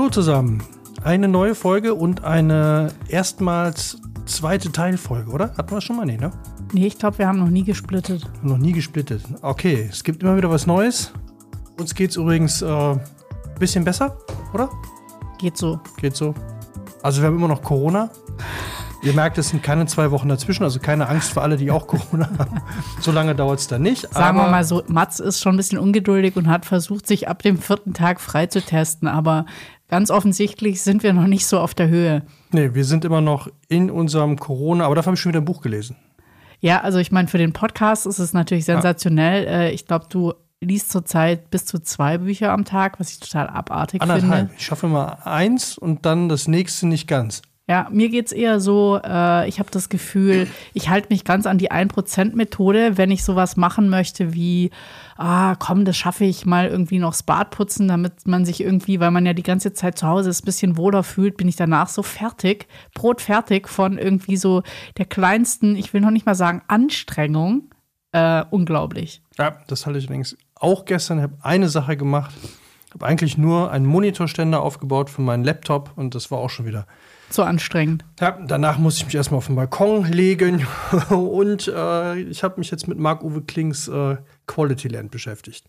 Hallo zusammen. Eine neue Folge und eine erstmals zweite Teilfolge, oder? Hatten wir schon mal? Nee, ne? Nee, ich glaube, wir haben noch nie gesplittet. Noch nie gesplittet. Okay, es gibt immer wieder was Neues. Uns geht's übrigens äh, bisschen besser, oder? Geht so. Geht so. Also wir haben immer noch Corona. Ihr merkt, es sind keine zwei Wochen dazwischen, also keine Angst für alle, die auch Corona haben. So lange dauert es da nicht. Sagen wir mal so, Mats ist schon ein bisschen ungeduldig und hat versucht, sich ab dem vierten Tag freizutasten, aber ganz offensichtlich sind wir noch nicht so auf der Höhe. Nee, wir sind immer noch in unserem Corona, aber dafür habe ich schon wieder ein Buch gelesen. Ja, also ich meine, für den Podcast ist es natürlich sensationell. Ja. Äh, ich glaube, du liest zurzeit bis zu zwei Bücher am Tag, was ich total abartig Anderthalb. finde. Ich schaffe immer eins und dann das nächste nicht ganz. Ja, mir geht es eher so, äh, ich habe das Gefühl, ich halte mich ganz an die 1%-Methode, wenn ich sowas machen möchte wie, ah, komm, das schaffe ich mal irgendwie noch das Bad putzen, damit man sich irgendwie, weil man ja die ganze Zeit zu Hause ist, ein bisschen wohler fühlt, bin ich danach so fertig, brotfertig von irgendwie so der kleinsten, ich will noch nicht mal sagen Anstrengung. Äh, unglaublich. Ja, das halte ich übrigens auch gestern. Ich habe eine Sache gemacht. Ich habe eigentlich nur einen Monitorständer aufgebaut für meinen Laptop und das war auch schon wieder zu anstrengend. Ja, danach musste ich mich erstmal auf den Balkon legen und äh, ich habe mich jetzt mit Marc-Uwe Klings äh, Quality Land beschäftigt.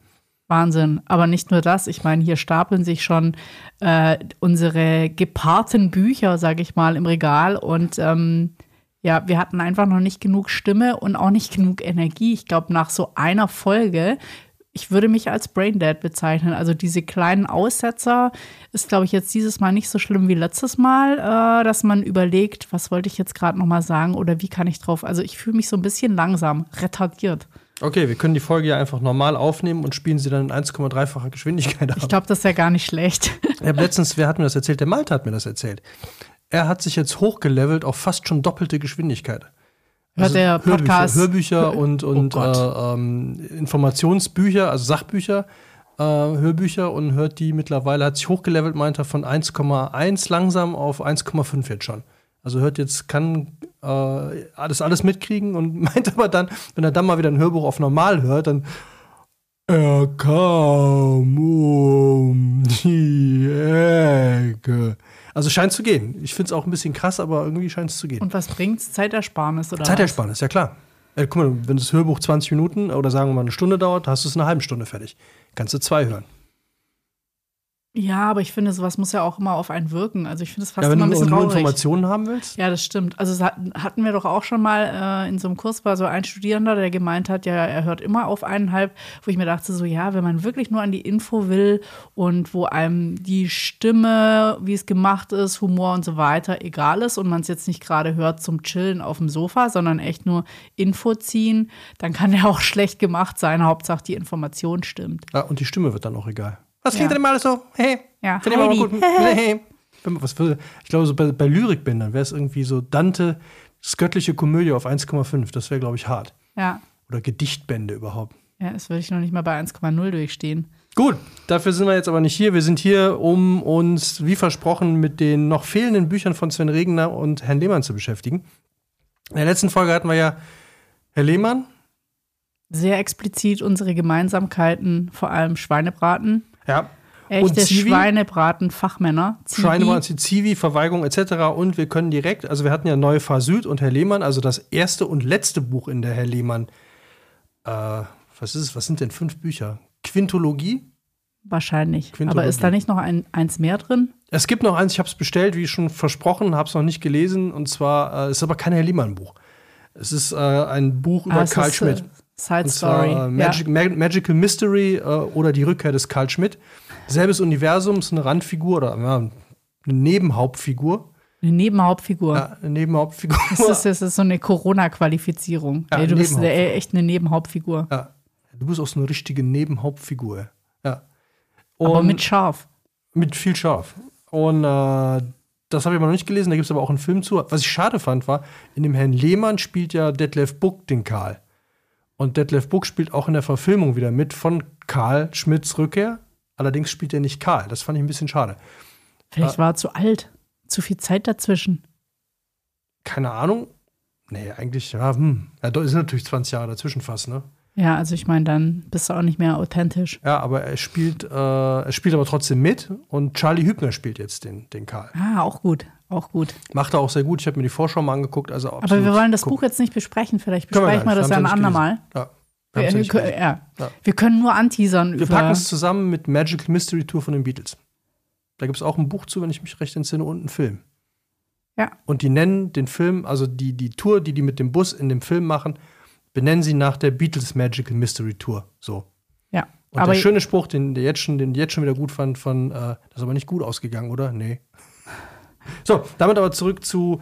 Wahnsinn. Aber nicht nur das. Ich meine, hier stapeln sich schon äh, unsere gepaarten Bücher, sage ich mal, im Regal. Und ähm, ja, wir hatten einfach noch nicht genug Stimme und auch nicht genug Energie. Ich glaube, nach so einer Folge ich würde mich als Braindead bezeichnen. Also diese kleinen Aussetzer ist, glaube ich, jetzt dieses Mal nicht so schlimm wie letztes Mal, äh, dass man überlegt, was wollte ich jetzt gerade noch mal sagen oder wie kann ich drauf. Also ich fühle mich so ein bisschen langsam, retardiert. Okay, wir können die Folge ja einfach normal aufnehmen und spielen sie dann in 1,3-facher Geschwindigkeit ab. Ich glaube, das ist ja gar nicht schlecht. Ich habe letztens, wer hat mir das erzählt? Der Malte hat mir das erzählt. Er hat sich jetzt hochgelevelt auf fast schon doppelte Geschwindigkeit. Also der Podcast. Hörbücher, Hörbücher und, und oh äh, ähm, Informationsbücher, also Sachbücher, äh, Hörbücher und hört die mittlerweile, hat sich hochgelevelt, meint er, von 1,1 langsam auf 1,5 jetzt schon. Also hört jetzt, kann äh, alles, alles mitkriegen und meint aber dann, wenn er dann mal wieder ein Hörbuch auf normal hört, dann er kam um die Ecke. Also scheint zu gehen. Ich finde es auch ein bisschen krass, aber irgendwie scheint es zu gehen. Und was bringt's? Zeitersparnis oder Zeitersparnis, was? ja klar. Äh, guck mal, wenn das Hörbuch 20 Minuten oder sagen wir mal eine Stunde dauert, hast du es eine halbe Stunde fertig. Kannst du zwei hören. Ja, aber ich finde, sowas muss ja auch immer auf einen wirken. Also ich finde es fast ja, immer ein bisschen traurig. Wenn du Informationen haben willst? Ja, das stimmt. Also hatten wir doch auch schon mal äh, in so einem Kurs war so ein Studierender, der gemeint hat, ja, er hört immer auf eineinhalb, wo ich mir dachte so, ja, wenn man wirklich nur an die Info will und wo einem die Stimme, wie es gemacht ist, Humor und so weiter egal ist und man es jetzt nicht gerade hört zum Chillen auf dem Sofa, sondern echt nur Info ziehen, dann kann der auch schlecht gemacht sein. Hauptsache die Information stimmt. Ja, und die Stimme wird dann auch egal. Was klingt ja. denn mal so? Hey. Ja, Finde ich mal gut. hey. Was für, ich glaube, so bei, bei Lyrikbändern wäre es irgendwie so Dante, das göttliche Komödie auf 1,5. Das wäre, glaube ich, hart. Ja. Oder Gedichtbände überhaupt. Ja, das würde ich noch nicht mal bei 1,0 durchstehen. Gut, dafür sind wir jetzt aber nicht hier. Wir sind hier, um uns, wie versprochen, mit den noch fehlenden Büchern von Sven Regner und Herrn Lehmann zu beschäftigen. In der letzten Folge hatten wir ja Herr Lehmann. Sehr explizit unsere Gemeinsamkeiten, vor allem Schweinebraten. Ja. Echte Schweinebraten-Fachmänner. Schweinebraten, Zivi, Verweigerung etc. Und wir können direkt, also wir hatten ja Neue Fahr Süd und Herr Lehmann, also das erste und letzte Buch in der Herr Lehmann. Äh, was ist es? Was sind denn fünf Bücher? Quintologie? Wahrscheinlich. Quintologie. Aber ist da nicht noch ein, eins mehr drin? Es gibt noch eins, ich habe es bestellt, wie schon versprochen, habe es noch nicht gelesen. Und zwar, äh, ist aber kein Herr Lehmann-Buch. Es ist äh, ein Buch über ah, Karl ist, Schmidt. Äh, Side Story. Äh, Magic, ja. Mag Magical Mystery äh, oder die Rückkehr des Karl Schmidt. Selbes Universum, ist eine Randfigur oder ja, eine Nebenhauptfigur. Eine Nebenhauptfigur. Ja, eine Nebenhauptfigur. Das ist, das ist so eine Corona-Qualifizierung. Ja, du bist eine, echt eine Nebenhauptfigur. Ja. Du bist auch so eine richtige Nebenhauptfigur. Ja. Und aber mit Scharf. Mit viel Scharf. Und äh, das habe ich aber noch nicht gelesen, da gibt es aber auch einen Film zu. Was ich schade fand, war, in dem Herrn Lehmann spielt ja Detlef Buck den Karl. Und Detlef Buck spielt auch in der Verfilmung wieder mit von Karl Schmidts Rückkehr. Allerdings spielt er nicht Karl. Das fand ich ein bisschen schade. Vielleicht äh, war er zu alt. Zu viel Zeit dazwischen. Keine Ahnung. Nee, eigentlich, ja, hm. Ja, da ist natürlich 20 Jahre dazwischen fast, ne? Ja, also ich meine, dann bist du auch nicht mehr authentisch. Ja, aber er spielt, äh, er spielt aber trotzdem mit und Charlie Hübner spielt jetzt den, den Karl. Ah, auch gut. Auch gut. Macht er auch sehr gut. Ich habe mir die Vorschau mal angeguckt. Also aber wir wollen das gucken. Buch jetzt nicht besprechen. Vielleicht besprechen wir, wir das ja ein andermal. Ja. Wir, wir, können, ja. ja. wir können nur anteasern. Wir packen es zusammen mit Magical Mystery Tour von den Beatles. Da gibt es auch ein Buch zu, wenn ich mich recht entsinne, und einen Film. Ja. Und die nennen den Film, also die, die Tour, die die mit dem Bus in dem Film machen, benennen sie nach der Beatles Magical Mystery Tour. So. Ja. Und aber der schöne Spruch, den der jetzt schon, den jetzt schon wieder gut fand, von, äh, das ist aber nicht gut ausgegangen, oder? Nee. So, damit aber zurück zu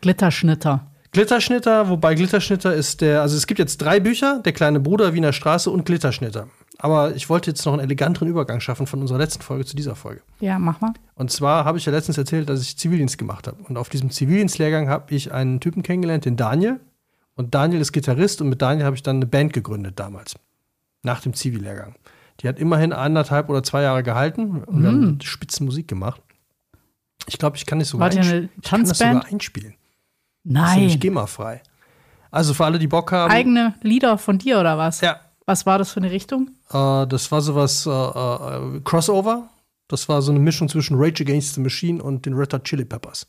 Glitterschnitter. Glitterschnitter, wobei Glitterschnitter ist der, also es gibt jetzt drei Bücher, Der kleine Bruder Wiener Straße und Glitterschnitter. Aber ich wollte jetzt noch einen eleganteren Übergang schaffen von unserer letzten Folge zu dieser Folge. Ja, mach mal. Und zwar habe ich ja letztens erzählt, dass ich Zivildienst gemacht habe. Und auf diesem Zivildienstlehrgang habe ich einen Typen kennengelernt, den Daniel. Und Daniel ist Gitarrist und mit Daniel habe ich dann eine Band gegründet damals. Nach dem Zivillehrgang. Die hat immerhin anderthalb oder zwei Jahre gehalten und mhm. wir haben Spitzenmusik gemacht. Ich glaube, ich kann nicht sogar, War eine ich kann das sogar einspielen. Nein. Das ist GEMA-frei. Also für alle, die Bock haben. Eigene Lieder von dir oder was? Ja. Was war das für eine Richtung? Äh, das war sowas äh, äh, Crossover. Das war so eine Mischung zwischen Rage Against the Machine und den Red Hot Chili Peppers.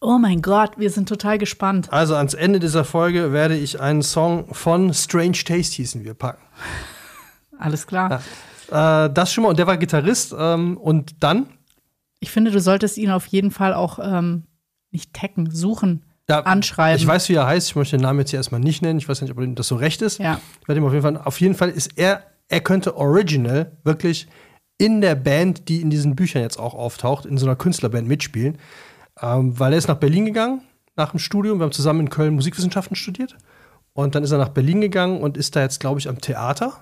Oh mein Gott, wir sind total gespannt. Also ans Ende dieser Folge werde ich einen Song von Strange Taste hießen wir packen. Alles klar. Ja. Äh, das schon mal. Und der war Gitarrist. Ähm, und dann ich finde, du solltest ihn auf jeden Fall auch ähm, nicht taggen, suchen, ja, anschreiben. Ich weiß, wie er heißt. Ich möchte den Namen jetzt hier erstmal nicht nennen. Ich weiß nicht, ob das so recht ist. Ja. Ich werde ihm auf jeden Fall. Auf jeden Fall ist er, er könnte original wirklich in der Band, die in diesen Büchern jetzt auch auftaucht, in so einer Künstlerband mitspielen. Ähm, weil er ist nach Berlin gegangen nach dem Studium. Wir haben zusammen in Köln Musikwissenschaften studiert. Und dann ist er nach Berlin gegangen und ist da jetzt, glaube ich, am Theater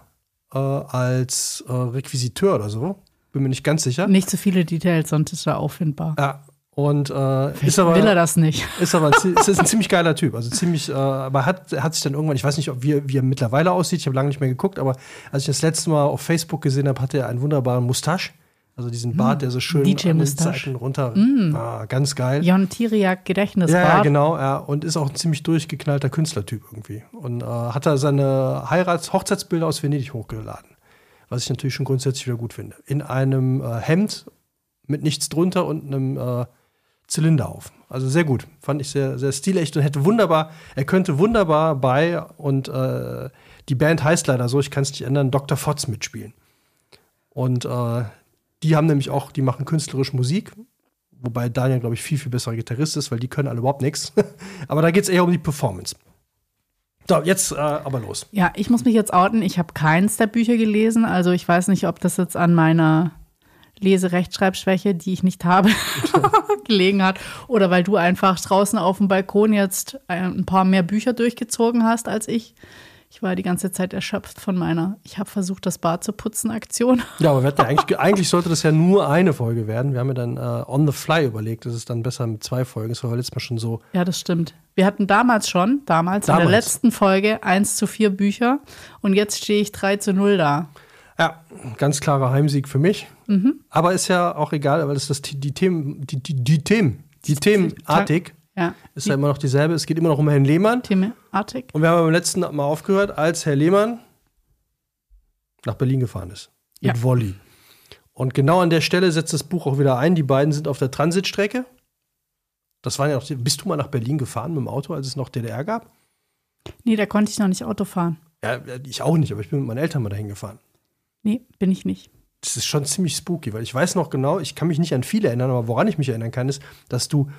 äh, als äh, Requisiteur oder so. Bin mir nicht ganz sicher. Nicht zu viele Details, sonst ist er auffindbar. Ja. Und äh, ist aber, will er das nicht. Ist aber ein, ist ein ziemlich geiler Typ. Also ziemlich, äh, aber hat, hat sich dann irgendwann, ich weiß nicht, ob wie, wie er mittlerweile aussieht, ich habe lange nicht mehr geguckt, aber als ich das letzte Mal auf Facebook gesehen habe, hatte er einen wunderbaren Mustache. Also diesen Bart, mm, der so schön DJ an den Seiten runter. Mm. Ah, ganz geil. Jon Tiriak Gedächtnisbart. Ja, ja, genau. Ja. Und ist auch ein ziemlich durchgeknallter Künstlertyp irgendwie. Und äh, hat er seine Heirats-, Hochzeitsbilder aus Venedig hochgeladen was ich natürlich schon grundsätzlich wieder gut finde. In einem äh, Hemd mit nichts drunter und einem äh, Zylinder auf. Also sehr gut. Fand ich sehr, sehr stilecht und hätte wunderbar, er könnte wunderbar bei, und äh, die Band heißt leider so, ich kann es nicht ändern, Dr. Fotz mitspielen. Und äh, die haben nämlich auch, die machen künstlerisch Musik, wobei Daniel, glaube ich, viel, viel besserer Gitarrist ist, weil die können alle überhaupt nichts. Aber da geht es eher um die Performance. So, jetzt äh, aber los. Ja, ich muss mich jetzt outen. Ich habe keins der Bücher gelesen. Also ich weiß nicht, ob das jetzt an meiner Leserechtschreibschwäche, die ich nicht habe, gelegen hat. Oder weil du einfach draußen auf dem Balkon jetzt ein paar mehr Bücher durchgezogen hast als ich. Ich war die ganze Zeit erschöpft von meiner, ich habe versucht, das Bad zu putzen Aktion. Ja, aber ja eigentlich, eigentlich sollte das ja nur eine Folge werden. Wir haben ja dann äh, on the fly überlegt, das ist dann besser mit zwei Folgen. Das war letztes Mal schon so. Ja, das stimmt. Wir hatten damals schon, damals, damals. in der letzten Folge 1 zu 4 Bücher und jetzt stehe ich 3 zu 0 da. Ja, ganz klarer Heimsieg für mich. Mhm. Aber ist ja auch egal, weil es das die Themen, die, die, die Themen, die Themenartig ja. Ist ja immer noch dieselbe. Es geht immer noch um Herrn Lehmann. Themenartig. Und wir haben beim letzten Mal aufgehört, als Herr Lehmann nach Berlin gefahren ist. Mit ja. Wolli. Und genau an der Stelle setzt das Buch auch wieder ein. Die beiden sind auf der Transitstrecke. Das waren ja noch. Bist du mal nach Berlin gefahren mit dem Auto, als es noch DDR gab? Nee, da konnte ich noch nicht Auto fahren. Ja, ich auch nicht, aber ich bin mit meinen Eltern mal dahin gefahren. Nee, bin ich nicht. Das ist schon ziemlich spooky, weil ich weiß noch genau, ich kann mich nicht an viele erinnern, aber woran ich mich erinnern kann, ist, dass du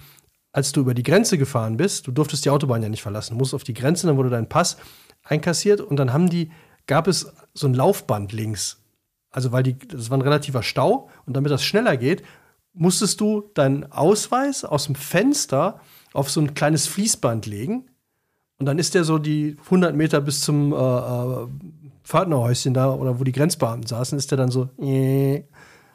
als du über die Grenze gefahren bist, du durftest die Autobahn ja nicht verlassen, du musst auf die Grenze, dann wurde dein Pass einkassiert und dann haben die, gab es so ein Laufband links. Also, weil die, das war ein relativer Stau und damit das schneller geht, musstest du deinen Ausweis aus dem Fenster auf so ein kleines Fließband legen und dann ist der so die 100 Meter bis zum äh, äh, Pförtnerhäuschen da oder wo die Grenzbeamten saßen, ist der dann so äh,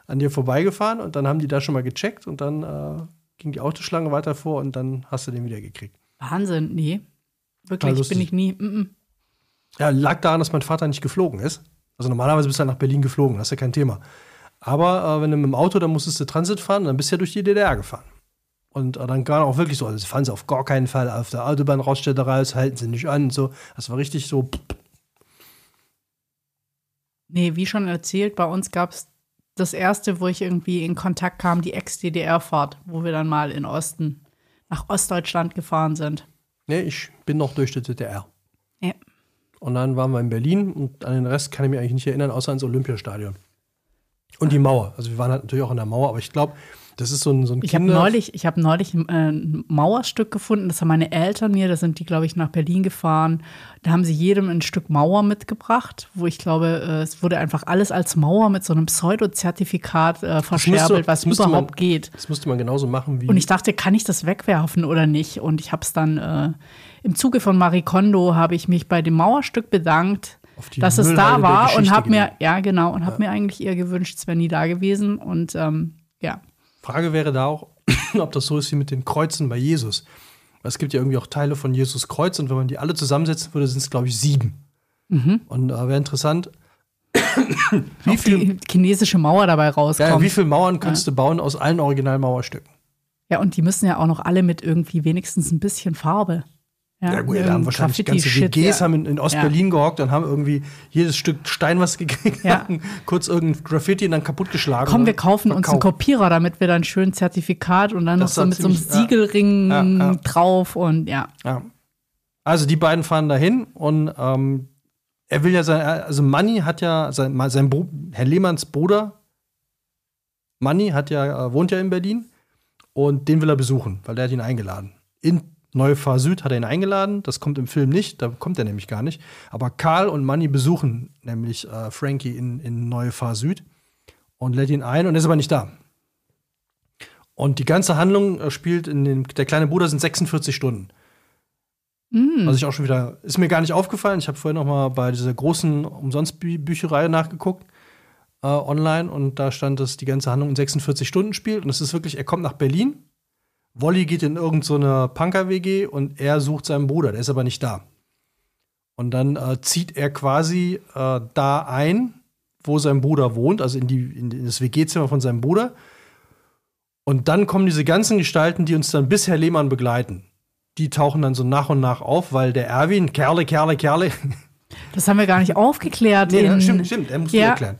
an dir vorbeigefahren und dann haben die da schon mal gecheckt und dann äh, ging die Autoschlange weiter vor und dann hast du den wieder gekriegt. Wahnsinn, nee. Wirklich bin ich nie. Mm -mm. Ja, lag daran, dass mein Vater nicht geflogen ist. Also normalerweise bist du halt nach Berlin geflogen, das ist ja kein Thema. Aber äh, wenn du mit dem Auto, dann musstest du Transit fahren, dann bist du ja durch die DDR gefahren. Und äh, dann gar auch wirklich so, also fahren sie auf gar keinen Fall auf der Autobahn rausstellt raus, halten sie nicht an und so. Das war richtig so. Nee, wie schon erzählt, bei uns gab es das erste, wo ich irgendwie in Kontakt kam, die Ex-DDR-Fahrt, wo wir dann mal in Osten, nach Ostdeutschland gefahren sind. Nee, ich bin noch durch die DDR. Ja. Und dann waren wir in Berlin und an den Rest kann ich mich eigentlich nicht erinnern, außer ans Olympiastadion. Und die Mauer. Also wir waren halt natürlich auch an der Mauer, aber ich glaube, das ist so ein, so ein Ich habe neulich, ich hab neulich ein, äh, ein Mauerstück gefunden, das haben meine Eltern mir, da sind die, glaube ich, nach Berlin gefahren. Da haben sie jedem ein Stück Mauer mitgebracht, wo ich glaube, äh, es wurde einfach alles als Mauer mit so einem Pseudo-Zertifikat äh, verscherbelt, was überhaupt man, geht. Das musste man genauso machen wie. Und ich dachte, kann ich das wegwerfen oder nicht? Und ich habe es dann äh, im Zuge von Marie Kondo habe ich mich bei dem Mauerstück bedankt, dass es da war und habe mir, ja genau, und habe ja. mir eigentlich eher gewünscht, es wäre nie da gewesen. Und ähm, ja. Frage wäre da auch, ob das so ist wie mit den Kreuzen bei Jesus. Es gibt ja irgendwie auch Teile von Jesus Kreuz und wenn man die alle zusammensetzen würde, sind es, glaube ich, sieben. Mhm. Und äh, wäre interessant, wie viel die chinesische Mauer dabei rauskommt. Ja, wie viele Mauern kannst ja. du bauen aus allen Originalmauerstücken? Ja, und die müssen ja auch noch alle mit irgendwie wenigstens ein bisschen Farbe. Ja, ja gut, da haben wahrscheinlich ganze WGs ja. haben in, in Ostberlin ja. gehockt und haben irgendwie jedes Stück Stein, was gekriegt ja. haben, kurz irgendein Graffiti und dann kaputtgeschlagen. Komm, wir kaufen uns einen Kopierer, damit wir dann schön Zertifikat und dann das noch so mit so einem Siegelring drauf und ja. Also die beiden fahren dahin und ähm, er will ja sein, also Manni hat ja, sein, sein Bro, Herr Lehmanns Bruder, Manni hat ja, äh, wohnt ja in Berlin und den will er besuchen, weil der hat ihn eingeladen. In Neue Fahr Süd hat er ihn eingeladen. Das kommt im Film nicht, da kommt er nämlich gar nicht. Aber Karl und Manny besuchen nämlich äh, Frankie in, in Neue Fahr Süd und lädt ihn ein und er ist aber nicht da. Und die ganze Handlung äh, spielt in den, der kleine Bruder sind 46 Stunden. Mm. Was ich auch schon wieder, ist mir gar nicht aufgefallen. Ich habe vorher noch mal bei dieser großen Umsonstbücherei nachgeguckt äh, online und da stand, dass die ganze Handlung in 46 Stunden spielt. Und es ist wirklich, er kommt nach Berlin Wolli geht in irgendeine so Punker-WG und er sucht seinen Bruder, der ist aber nicht da. Und dann äh, zieht er quasi äh, da ein, wo sein Bruder wohnt, also in, die, in das WG-Zimmer von seinem Bruder. Und dann kommen diese ganzen Gestalten, die uns dann bis Herr Lehmann begleiten. Die tauchen dann so nach und nach auf, weil der Erwin, Kerle, Kerle, Kerle. Das haben wir gar nicht aufgeklärt. nee, in, stimmt, stimmt, er muss ja, erklären.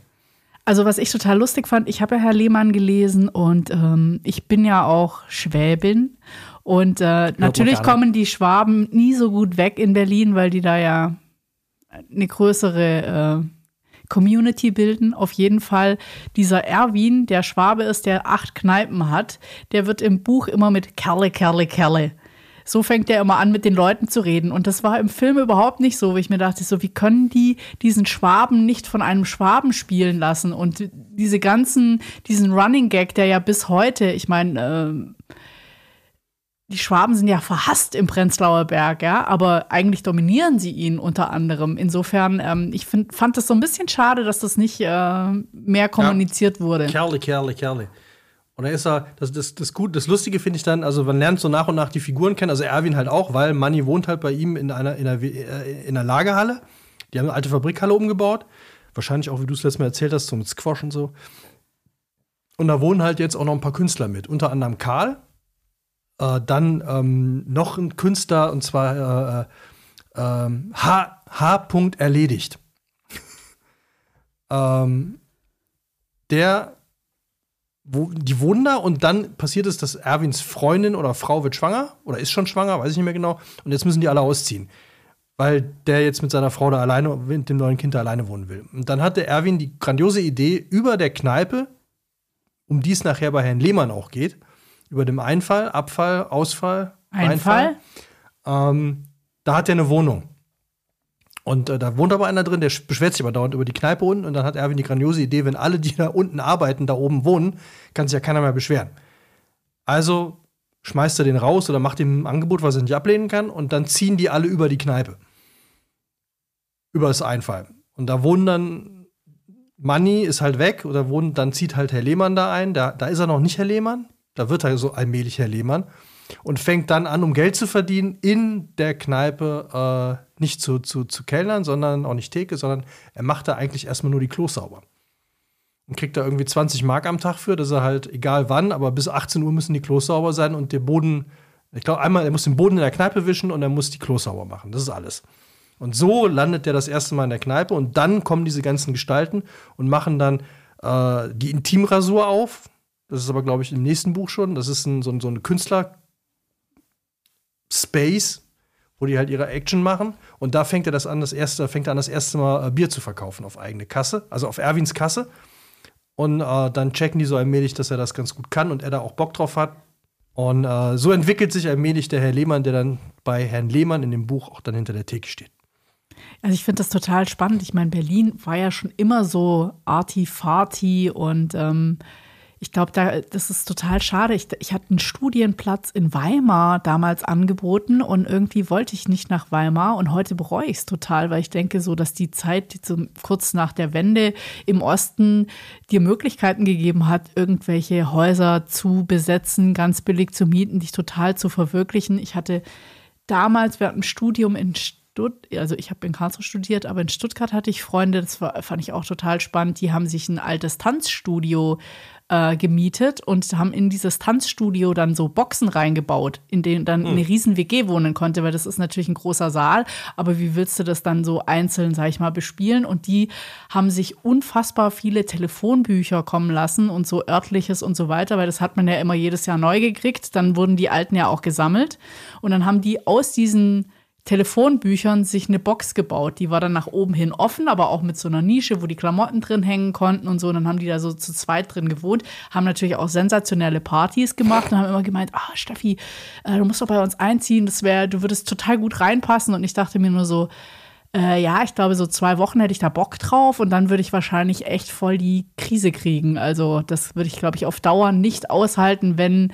Also was ich total lustig fand, ich habe ja Herr Lehmann gelesen und ähm, ich bin ja auch Schwäbin. Und äh, natürlich kommen die Schwaben nie so gut weg in Berlin, weil die da ja eine größere äh, Community bilden. Auf jeden Fall dieser Erwin, der Schwabe ist, der acht Kneipen hat, der wird im Buch immer mit Kerle, Kerle, Kerle so fängt er immer an, mit den Leuten zu reden. Und das war im Film überhaupt nicht so, wo ich mir dachte, so, wie können die diesen Schwaben nicht von einem Schwaben spielen lassen? Und diese ganzen, diesen Running Gag, der ja bis heute, ich meine, äh, die Schwaben sind ja verhasst im Prenzlauer Berg, ja, aber eigentlich dominieren sie ihn unter anderem. Insofern, ähm, ich find, fand es so ein bisschen schade, dass das nicht äh, mehr kommuniziert ja. wurde. Kerle, Kerle, Kerle. Und da ist er, das, das, das, gut, das Lustige finde ich dann, also man lernt so nach und nach die Figuren kennen, also Erwin halt auch, weil Manny wohnt halt bei ihm in einer, in einer, äh, in einer Lagerhalle. Die haben eine alte Fabrikhalle umgebaut. Wahrscheinlich auch, wie du es letztes Mal erzählt hast, so mit Squash und so. Und da wohnen halt jetzt auch noch ein paar Künstler mit, unter anderem Karl. Äh, dann ähm, noch ein Künstler, und zwar äh, äh, H. H. erledigt. ähm, der wo, die wohnen da und dann passiert es, dass Erwins Freundin oder Frau wird schwanger oder ist schon schwanger, weiß ich nicht mehr genau. Und jetzt müssen die alle ausziehen, weil der jetzt mit seiner Frau da alleine, mit dem neuen Kind da alleine wohnen will. Und dann hatte Erwin die grandiose Idee, über der Kneipe, um die es nachher bei Herrn Lehmann auch geht, über dem Einfall, Abfall, Ausfall, Einfall, Einfall ähm, da hat er eine Wohnung. Und äh, da wohnt aber einer drin, der beschwert sich aber dauernd über die Kneipe unten. Und dann hat Erwin die grandiose Idee, wenn alle, die da unten arbeiten, da oben wohnen, kann sich ja keiner mehr beschweren. Also schmeißt er den raus oder macht ihm ein Angebot, was er nicht ablehnen kann. Und dann ziehen die alle über die Kneipe. Über das Einfall. Und da wohnen dann, Manni ist halt weg oder wohnt, dann zieht halt Herr Lehmann da ein. Da, da ist er noch nicht Herr Lehmann. Da wird er so allmählich Herr Lehmann und fängt dann an, um Geld zu verdienen, in der Kneipe äh, nicht zu, zu, zu kellnern, sondern auch nicht Theke, sondern er macht da eigentlich erstmal nur die Klos sauber. Und kriegt da irgendwie 20 Mark am Tag für, dass er halt, egal wann, aber bis 18 Uhr müssen die Klos sauber sein und der Boden, ich glaube einmal, er muss den Boden in der Kneipe wischen und er muss die Klos sauber machen. Das ist alles. Und so landet der das erste Mal in der Kneipe und dann kommen diese ganzen Gestalten und machen dann äh, die Intimrasur auf. Das ist aber, glaube ich, im nächsten Buch schon. Das ist ein, so, so ein Künstler-Space, wo die halt ihre Action machen. Und da fängt er das an, das erste, fängt er an, das erste Mal äh, Bier zu verkaufen auf eigene Kasse, also auf Erwins Kasse. Und äh, dann checken die so allmählich, dass er das ganz gut kann und er da auch Bock drauf hat. Und äh, so entwickelt sich allmählich der Herr Lehmann, der dann bei Herrn Lehmann in dem Buch auch dann hinter der Theke steht. Also ich finde das total spannend. Ich meine, Berlin war ja schon immer so arty-farty und ähm, ich glaube, da, das ist total schade. Ich, ich hatte einen Studienplatz in Weimar damals angeboten und irgendwie wollte ich nicht nach Weimar und heute bereue ich es total, weil ich denke so, dass die Zeit die so kurz nach der Wende im Osten dir Möglichkeiten gegeben hat, irgendwelche Häuser zu besetzen, ganz billig zu mieten, dich total zu verwirklichen. Ich hatte damals während dem Studium in also ich habe in Karlsruhe studiert, aber in Stuttgart hatte ich Freunde, das war, fand ich auch total spannend. Die haben sich ein altes Tanzstudio äh, gemietet und haben in dieses Tanzstudio dann so Boxen reingebaut, in denen dann eine hm. riesen WG wohnen konnte, weil das ist natürlich ein großer Saal, aber wie willst du das dann so einzeln, sag ich mal, bespielen? Und die haben sich unfassbar viele Telefonbücher kommen lassen und so örtliches und so weiter, weil das hat man ja immer jedes Jahr neu gekriegt. Dann wurden die alten ja auch gesammelt und dann haben die aus diesen Telefonbüchern sich eine Box gebaut. Die war dann nach oben hin offen, aber auch mit so einer Nische, wo die Klamotten drin hängen konnten und so. Und dann haben die da so zu zweit drin gewohnt, haben natürlich auch sensationelle Partys gemacht und haben immer gemeint, ah, Steffi, äh, du musst doch bei uns einziehen, das wäre, du würdest total gut reinpassen. Und ich dachte mir nur so, äh, ja, ich glaube, so zwei Wochen hätte ich da Bock drauf und dann würde ich wahrscheinlich echt voll die Krise kriegen. Also, das würde ich, glaube ich, auf Dauer nicht aushalten, wenn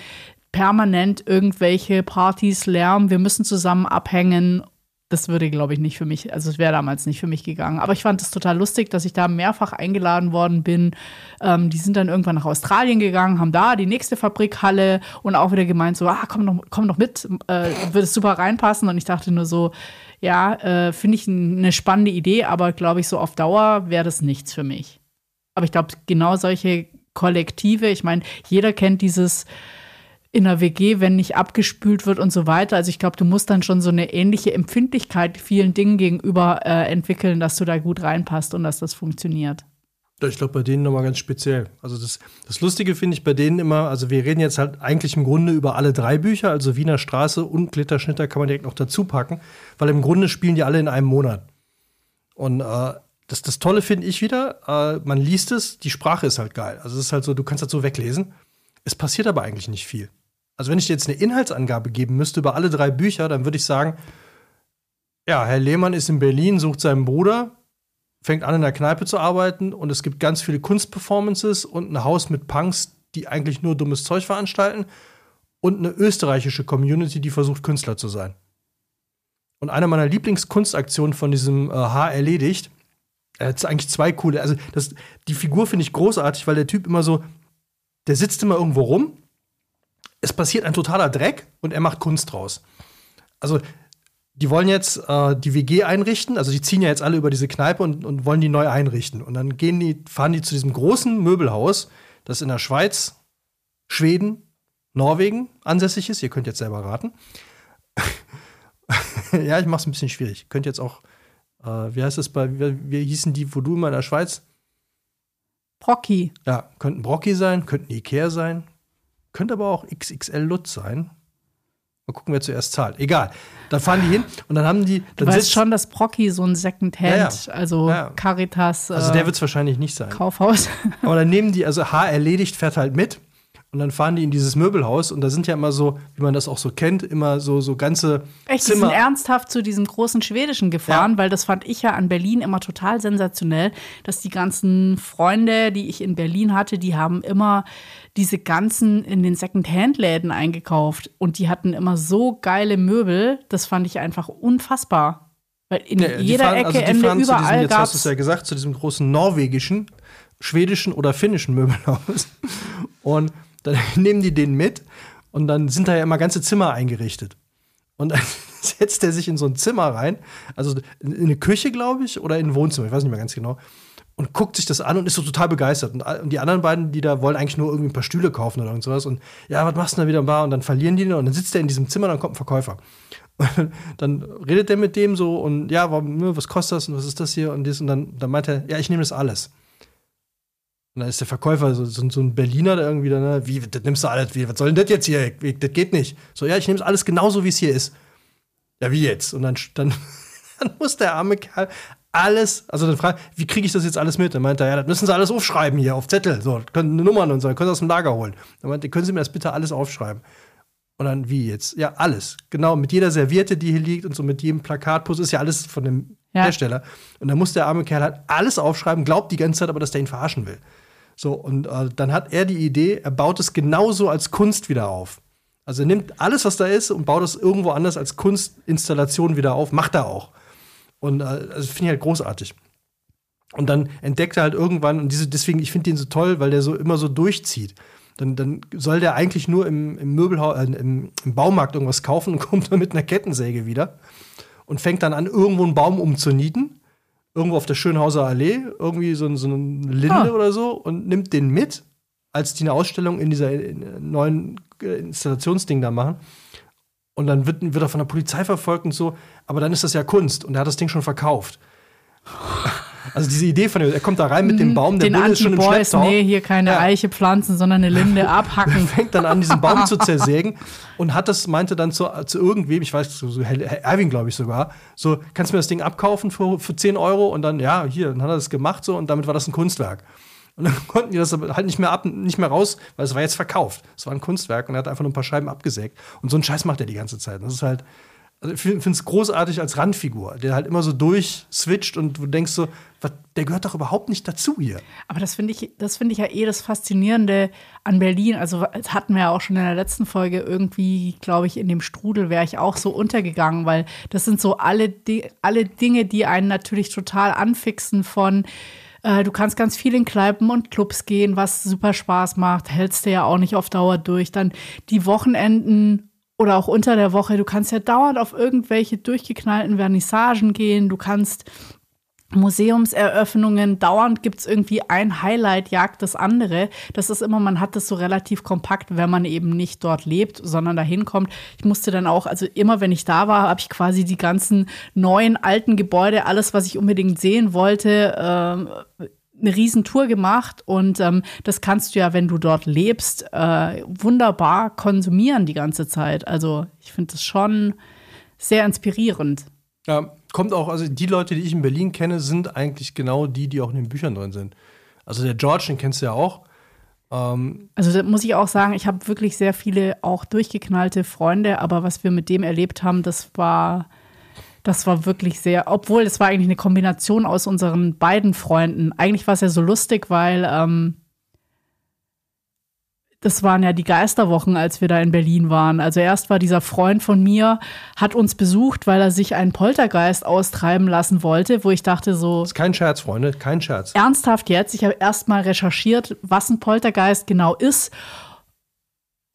permanent irgendwelche Partys, Lärm, wir müssen zusammen abhängen. Das würde, glaube ich, nicht für mich, also es wäre damals nicht für mich gegangen. Aber ich fand es total lustig, dass ich da mehrfach eingeladen worden bin. Ähm, die sind dann irgendwann nach Australien gegangen, haben da die nächste Fabrikhalle und auch wieder gemeint, so, ah, komm doch, komm doch mit, äh, würde es super reinpassen. Und ich dachte nur so, ja, äh, finde ich eine spannende Idee, aber glaube ich, so auf Dauer wäre das nichts für mich. Aber ich glaube, genau solche Kollektive, ich meine, jeder kennt dieses in der WG, wenn nicht abgespült wird und so weiter. Also ich glaube, du musst dann schon so eine ähnliche Empfindlichkeit vielen Dingen gegenüber äh, entwickeln, dass du da gut reinpasst und dass das funktioniert. Ich glaube, bei denen nochmal ganz speziell. Also das, das Lustige finde ich bei denen immer, also wir reden jetzt halt eigentlich im Grunde über alle drei Bücher, also Wiener Straße und Glitterschnitter kann man direkt noch dazu packen, weil im Grunde spielen die alle in einem Monat. Und äh, das, das Tolle finde ich wieder, äh, man liest es, die Sprache ist halt geil. Also es ist halt so, du kannst das so weglesen. Es passiert aber eigentlich nicht viel. Also wenn ich dir jetzt eine Inhaltsangabe geben müsste über alle drei Bücher, dann würde ich sagen, ja, Herr Lehmann ist in Berlin, sucht seinen Bruder, fängt an in der Kneipe zu arbeiten und es gibt ganz viele Kunstperformances und ein Haus mit Punks, die eigentlich nur dummes Zeug veranstalten und eine österreichische Community, die versucht Künstler zu sein. Und eine meiner Lieblingskunstaktionen von diesem äh, Haar erledigt, er hat eigentlich zwei coole, also das, die Figur finde ich großartig, weil der Typ immer so, der sitzt immer irgendwo rum es passiert ein totaler Dreck und er macht Kunst draus. Also, die wollen jetzt äh, die WG einrichten, also die ziehen ja jetzt alle über diese Kneipe und, und wollen die neu einrichten. Und dann gehen die, fahren die zu diesem großen Möbelhaus, das in der Schweiz, Schweden, Norwegen ansässig ist. Ihr könnt jetzt selber raten. ja, ich mach's ein bisschen schwierig. Könnt jetzt auch, äh, wie heißt das bei, wie, wie hießen die, wo du immer in der Schweiz? Brocki. Ja, könnten Brocki sein, könnten Ikea sein, könnte aber auch XXL Lutz sein. Mal gucken, wer zuerst zahlt. Egal. Dann fahren die hin und dann haben die. Dann du weißt schon, dass Brocky so ein Secondhand, ja, ja. also ja. Caritas. Also der wird es wahrscheinlich nicht sein. Kaufhaus. aber dann nehmen die, also H erledigt, fährt halt mit. Und dann fahren die in dieses Möbelhaus und da sind ja immer so, wie man das auch so kennt, immer so, so ganze Echt, Zimmer. die sind ernsthaft zu diesem großen Schwedischen gefahren, ja. weil das fand ich ja an Berlin immer total sensationell, dass die ganzen Freunde, die ich in Berlin hatte, die haben immer diese ganzen in den Second-Hand-Läden eingekauft und die hatten immer so geile Möbel, das fand ich einfach unfassbar. Weil in ja, jeder fahren, Ecke, also Ende, überall diesem, Jetzt hast du es ja gesagt, zu diesem großen norwegischen, schwedischen oder finnischen Möbelhaus. Und dann nehmen die den mit und dann sind da ja immer ganze Zimmer eingerichtet. Und dann setzt er sich in so ein Zimmer rein, also in eine Küche, glaube ich, oder in ein Wohnzimmer, ich weiß nicht mehr ganz genau und guckt sich das an und ist so total begeistert. Und, und, die anderen beiden, die da wollen eigentlich nur irgendwie ein paar Stühle kaufen oder irgend sowas. Und ja, was machst du da wieder Bar? Und dann verlieren die ihn und dann sitzt er in diesem Zimmer und dann kommt ein Verkäufer. Und dann redet er mit dem so und ja, warum, ne, was kostet das und was ist das hier und das und dann, dann meint er, ja, ich nehme das alles. Und dann ist der Verkäufer so, so, ein Berliner, der irgendwie dann, ne, wie, das nimmst du alles, wie, was soll denn das jetzt hier? Das geht nicht. So, ja, ich nehme es alles genauso, wie es hier ist. Ja, wie jetzt? Und dann, dann, dann muss der arme Kerl alles, also dann fragt, wie kriege ich das jetzt alles mit? Dann meint er, ja, das müssen Sie alles aufschreiben hier auf Zettel, so, können Nummern und so, können Sie aus dem Lager holen. Dann meint er, können Sie mir das bitte alles aufschreiben? Und dann, wie jetzt? Ja, alles. Genau, mit jeder Serviette, die hier liegt und so mit jedem Plakatpost, ist ja alles von dem ja. Hersteller. Und dann muss der arme Kerl halt alles aufschreiben, glaubt die ganze Zeit aber, dass der ihn verarschen will. So, und äh, dann hat er die Idee, er baut es genauso als Kunst wieder auf. Also er nimmt alles, was da ist, und baut es irgendwo anders als Kunstinstallation wieder auf. Macht er auch. Und äh, also finde ich halt großartig. Und dann entdeckt er halt irgendwann, und diese, deswegen, ich finde den so toll, weil der so immer so durchzieht. Dann, dann soll der eigentlich nur im, im Möbelhaus, äh, im, im Baumarkt irgendwas kaufen und kommt dann mit einer Kettensäge wieder und fängt dann an, irgendwo einen Baum umzunieten. Irgendwo auf der Schönhauser Allee, irgendwie so, so eine Linde ah. oder so, und nimmt den mit, als die eine Ausstellung in dieser neuen Installationsding da machen. Und dann wird, wird er von der Polizei verfolgt und so. Aber dann ist das ja Kunst und er hat das Ding schon verkauft. Also diese Idee von ihm, er kommt da rein mit dem Baum, der Den Bulle ist schon im Boys, Schlepptau. Nee, hier keine ja. Eiche pflanzen, sondern eine Linde abhacken. Und fängt dann an, diesen Baum zu zersägen und hat das, meinte dann zu, zu irgendwem, ich weiß, so, so Erwin, glaube ich sogar, so, kannst du mir das Ding abkaufen für, für 10 Euro? Und dann, ja, hier, dann hat er das gemacht so und damit war das ein Kunstwerk. Und dann konnten die das halt nicht mehr ab, nicht mehr raus, weil es war jetzt verkauft. Es war ein Kunstwerk und er hat einfach nur ein paar Scheiben abgesägt. Und so einen Scheiß macht er die ganze Zeit. Das ist halt, also ich finde es großartig als Randfigur, der halt immer so durchswitcht und du denkst so, was, der gehört doch überhaupt nicht dazu hier. Aber das finde ich, das finde ich ja eh das Faszinierende an Berlin. Also das hatten wir ja auch schon in der letzten Folge irgendwie, glaube ich, in dem Strudel wäre ich auch so untergegangen, weil das sind so alle, alle Dinge, die einen natürlich total anfixen von du kannst ganz viel in Kneipen und Clubs gehen, was super Spaß macht. Hältst du ja auch nicht auf Dauer durch. Dann die Wochenenden oder auch unter der Woche. Du kannst ja dauernd auf irgendwelche durchgeknallten Vernissagen gehen. Du kannst Museumseröffnungen, dauernd gibt es irgendwie ein Highlight, jagt das andere. Das ist immer, man hat das so relativ kompakt, wenn man eben nicht dort lebt, sondern dahin kommt. Ich musste dann auch, also immer wenn ich da war, habe ich quasi die ganzen neuen, alten Gebäude, alles, was ich unbedingt sehen wollte, äh, eine Riesentour gemacht und ähm, das kannst du ja, wenn du dort lebst, äh, wunderbar konsumieren die ganze Zeit. Also ich finde das schon sehr inspirierend. Ja, kommt auch, also die Leute, die ich in Berlin kenne, sind eigentlich genau die, die auch in den Büchern drin sind. Also der George, den kennst du ja auch. Ähm also da muss ich auch sagen, ich habe wirklich sehr viele auch durchgeknallte Freunde, aber was wir mit dem erlebt haben, das war, das war wirklich sehr, obwohl es war eigentlich eine Kombination aus unseren beiden Freunden. Eigentlich war es ja so lustig, weil ähm, das waren ja die Geisterwochen, als wir da in Berlin waren. Also erst war dieser Freund von mir, hat uns besucht, weil er sich einen Poltergeist austreiben lassen wollte, wo ich dachte so. Das ist kein Scherz, Freunde, kein Scherz. Ernsthaft jetzt. Ich habe erst mal recherchiert, was ein Poltergeist genau ist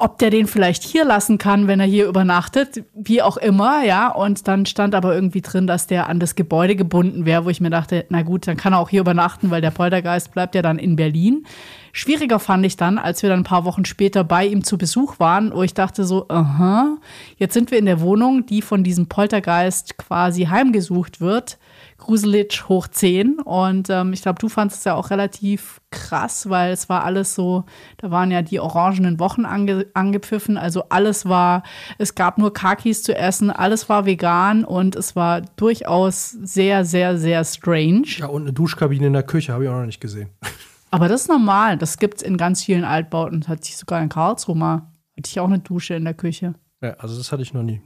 ob der den vielleicht hier lassen kann, wenn er hier übernachtet, wie auch immer, ja. Und dann stand aber irgendwie drin, dass der an das Gebäude gebunden wäre, wo ich mir dachte, na gut, dann kann er auch hier übernachten, weil der Poltergeist bleibt ja dann in Berlin. Schwieriger fand ich dann, als wir dann ein paar Wochen später bei ihm zu Besuch waren, wo ich dachte so, aha, jetzt sind wir in der Wohnung, die von diesem Poltergeist quasi heimgesucht wird. Gruselig hoch 10. Und ähm, ich glaube, du fandest es ja auch relativ krass, weil es war alles so, da waren ja die orangenen Wochen ange, angepfiffen. Also alles war, es gab nur Kakis zu essen, alles war vegan und es war durchaus sehr, sehr, sehr strange. Ja, und eine Duschkabine in der Küche habe ich auch noch nicht gesehen. Aber das ist normal. Das gibt es in ganz vielen Altbauten. Das hatte ich sogar in Karlsruhe mal. Hatte ich auch eine Dusche in der Küche. Ja, also das hatte ich noch nie.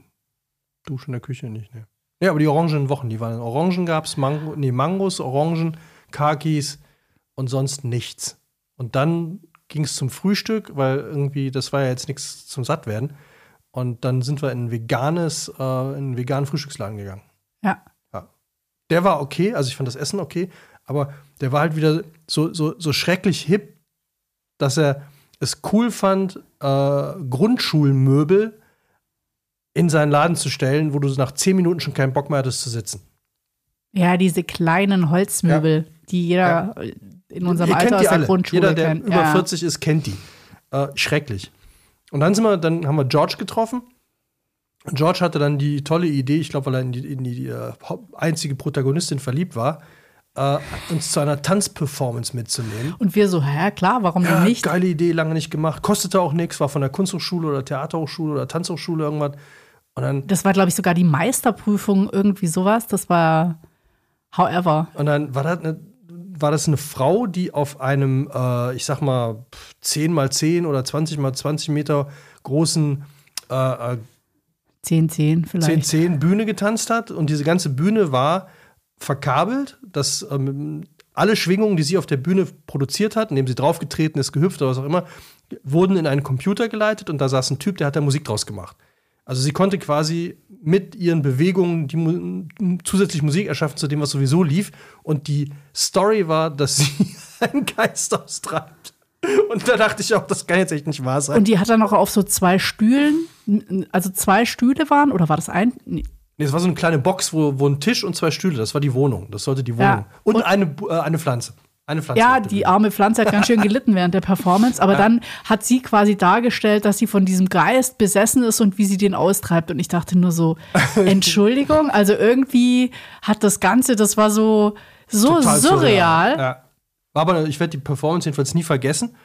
Dusche in der Küche nicht, ne. Ja, aber die orangenen Wochen, die waren Orangen gab es, Mango, nee, Mangos, Orangen, Kakis und sonst nichts. Und dann ging es zum Frühstück, weil irgendwie, das war ja jetzt nichts zum Sattwerden. Und dann sind wir in ein veganes, äh, in einen veganen Frühstücksladen gegangen. Ja. ja. Der war okay, also ich fand das Essen okay, aber der war halt wieder so, so, so schrecklich hip, dass er es cool fand, äh, Grundschulmöbel in seinen Laden zu stellen, wo du nach zehn Minuten schon keinen Bock mehr hattest zu sitzen. Ja, diese kleinen Holzmöbel, ja. die jeder ja. in unserem Ihr Alter aus der. Grundschule Jeder, der kennt. über ja. 40 ist, kennt die. Äh, schrecklich. Und dann sind wir, dann haben wir George getroffen George hatte dann die tolle Idee, ich glaube, weil er in die, in die uh, einzige Protagonistin verliebt war, uh, uns zu einer Tanzperformance mitzunehmen. Und wir so, hä, klar, warum ja, denn nicht? Geile Idee, lange nicht gemacht. Kostete auch nichts, war von der Kunsthochschule oder Theaterhochschule oder Tanzhochschule irgendwas. Und dann, das war, glaube ich, sogar die Meisterprüfung, irgendwie sowas. Das war, however. Und dann war das eine, war das eine Frau, die auf einem, äh, ich sag mal, 10 mal 10 oder 20 mal 20 Meter großen äh, 10, 10 vielleicht. 10, 10 Bühne getanzt hat und diese ganze Bühne war verkabelt, dass ähm, alle Schwingungen, die sie auf der Bühne produziert hat, indem sie draufgetreten ist, gehüpft oder was auch immer, wurden in einen Computer geleitet und da saß ein Typ, der hat da Musik draus gemacht. Also sie konnte quasi mit ihren Bewegungen die mu zusätzlich Musik erschaffen zu dem, was sowieso lief. Und die Story war, dass sie einen Geist austreibt. Und da dachte ich auch, das kann jetzt echt nicht wahr sein. Und die hat dann auch auf so zwei Stühlen, also zwei Stühle waren, oder war das ein? Nee. Nee, es war so eine kleine Box, wo, wo ein Tisch und zwei Stühle, das war die Wohnung. Das sollte die Wohnung. Ja. Und, Und- eine, äh, eine Pflanze. Eine Pflanze. Ja, die arme Pflanze hat ganz schön gelitten während der Performance, aber dann hat sie quasi dargestellt, dass sie von diesem Geist besessen ist und wie sie den austreibt. Und ich dachte nur so, Entschuldigung, also irgendwie hat das Ganze, das war so, so Total surreal. Ja. War aber, ich werde die Performance jedenfalls nie vergessen.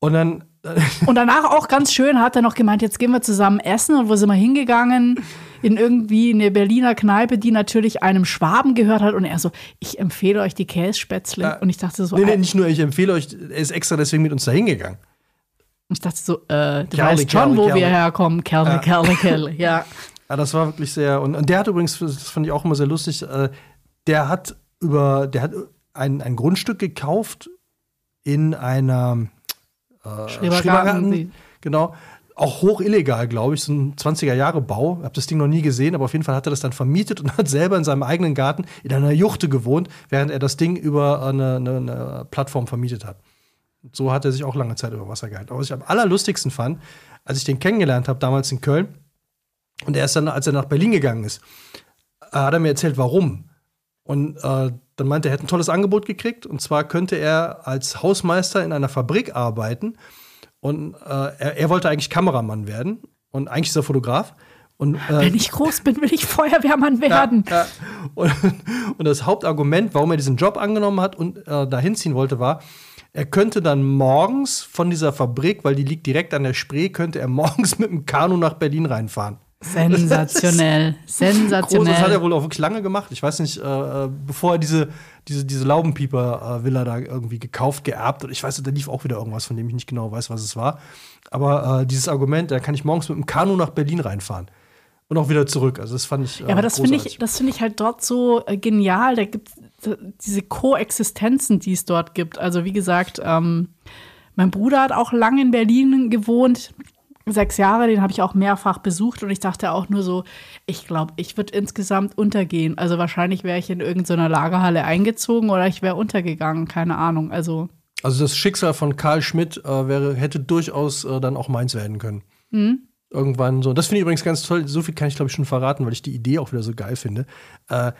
Und dann, Und danach auch ganz schön hat er noch gemeint, jetzt gehen wir zusammen essen. Und wo sind wir hingegangen? In irgendwie eine Berliner Kneipe, die natürlich einem Schwaben gehört hat. Und er so, ich empfehle euch die Kässpätzle. Ja. Und ich dachte so, nee, nee, äh, nicht nur, ich empfehle euch, er ist extra deswegen mit uns da hingegangen. ich dachte so, äh, du Kerle, weißt schon, Kerle, wo Kerle. wir herkommen. Kerle, Ja. Kerle, Kerle. Ja. Ja, das war wirklich sehr. Und, und der hat übrigens, das fand ich auch immer sehr lustig, äh, der hat über, der hat ein, ein Grundstück gekauft in einer äh, Schrebergarten. Genau. Auch hoch illegal, glaube ich, so ein 20er-Jahre-Bau. Hab das Ding noch nie gesehen, aber auf jeden Fall hat er das dann vermietet und hat selber in seinem eigenen Garten in einer Juchte gewohnt, während er das Ding über eine, eine, eine Plattform vermietet hat. So hat er sich auch lange Zeit über Wasser gehalten. Aber was ich am allerlustigsten fand, als ich den kennengelernt habe, damals in Köln, und er ist dann, als er nach Berlin gegangen ist, äh, hat er mir erzählt, warum. Und äh, dann meinte er, er hätte ein tolles Angebot gekriegt. Und zwar könnte er als Hausmeister in einer Fabrik arbeiten. Und äh, er, er wollte eigentlich Kameramann werden. Und eigentlich ist er Fotograf. Und, äh, Wenn ich groß bin, will ich Feuerwehrmann werden. ja, und, und das Hauptargument, warum er diesen Job angenommen hat und äh, dahin ziehen wollte, war, er könnte dann morgens von dieser Fabrik, weil die liegt direkt an der Spree, könnte er morgens mit dem Kanu nach Berlin reinfahren. Sensationell. Groß, das hat er Sensationell. wohl auch wirklich lange gemacht. Ich weiß nicht, äh, äh, bevor er diese, diese, diese Laubenpieper-Villa da irgendwie gekauft, geerbt. Und ich weiß, da lief auch wieder irgendwas, von dem ich nicht genau weiß, was es war. Aber äh, dieses Argument, da kann ich morgens mit dem Kanu nach Berlin reinfahren. Und auch wieder zurück. Also, das fand ich. Äh, Ja, aber das finde ich, das finde ich halt dort so äh, genial. Da gibt es diese Koexistenzen, die es dort gibt. Also wie gesagt, ähm, mein Bruder hat auch lange in Berlin gewohnt, sechs Jahre, den habe ich auch mehrfach besucht und ich dachte auch nur so, ich glaube, ich würde insgesamt untergehen. Also wahrscheinlich wäre ich in irgendeiner Lagerhalle eingezogen oder ich wäre untergegangen, keine Ahnung. Also Also das Schicksal von Karl Schmidt äh, wäre, hätte durchaus äh, dann auch meins werden können. Irgendwann so. Das finde ich übrigens ganz toll. So viel kann ich, glaube ich, schon verraten, weil ich die Idee auch wieder so geil finde. Äh,